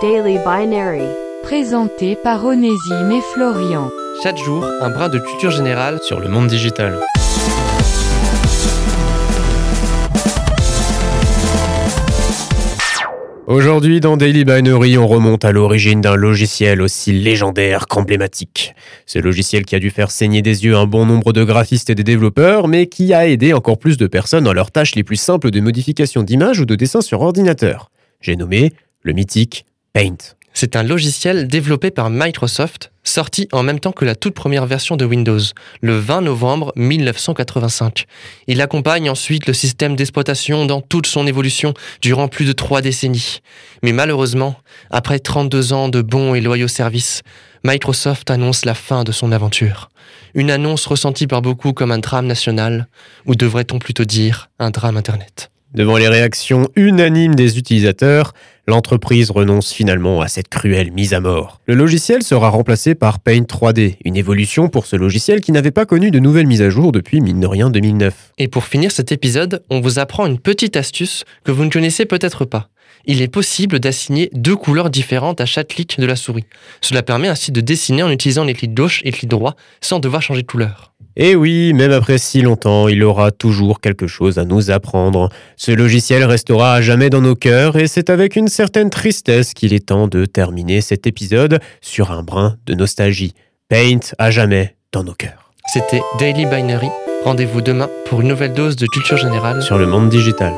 Daily Binary. Présenté par Onésime et Florian. Chaque jour, un brin de culture générale sur le monde digital. Aujourd'hui, dans Daily Binary, on remonte à l'origine d'un logiciel aussi légendaire qu'emblématique. Ce logiciel qui a dû faire saigner des yeux un bon nombre de graphistes et de développeurs, mais qui a aidé encore plus de personnes dans leurs tâches les plus simples de modification d'images ou de dessin sur ordinateur. J'ai nommé le mythique C'est un logiciel développé par Microsoft, sorti en même temps que la toute première version de Windows, le 20 novembre 1985. Il accompagne ensuite le système d'exploitation dans toute son évolution durant plus de trois décennies. Mais malheureusement, après 32 ans de bons et loyaux services, Microsoft annonce la fin de son aventure. Une annonce ressentie par beaucoup comme un drame national, ou devrait-on plutôt dire un drame Internet. Devant les réactions unanimes des utilisateurs, l'entreprise renonce finalement à cette cruelle mise à mort. Le logiciel sera remplacé par Paint 3D, une évolution pour ce logiciel qui n'avait pas connu de nouvelles mises à jour depuis mine de rien 2009. Et pour finir cet épisode, on vous apprend une petite astuce que vous ne connaissez peut-être pas. Il est possible d'assigner deux couleurs différentes à chaque clic de la souris. Cela permet ainsi de dessiner en utilisant les clics gauche et clics droit sans devoir changer de couleur. Et oui, même après si longtemps, il aura toujours quelque chose à nous apprendre. Ce logiciel restera à jamais dans nos cœurs et c'est avec une certaine tristesse qu'il est temps de terminer cet épisode sur un brin de nostalgie. Paint à jamais dans nos cœurs. C'était Daily Binary. Rendez-vous demain pour une nouvelle dose de culture générale sur le monde digital.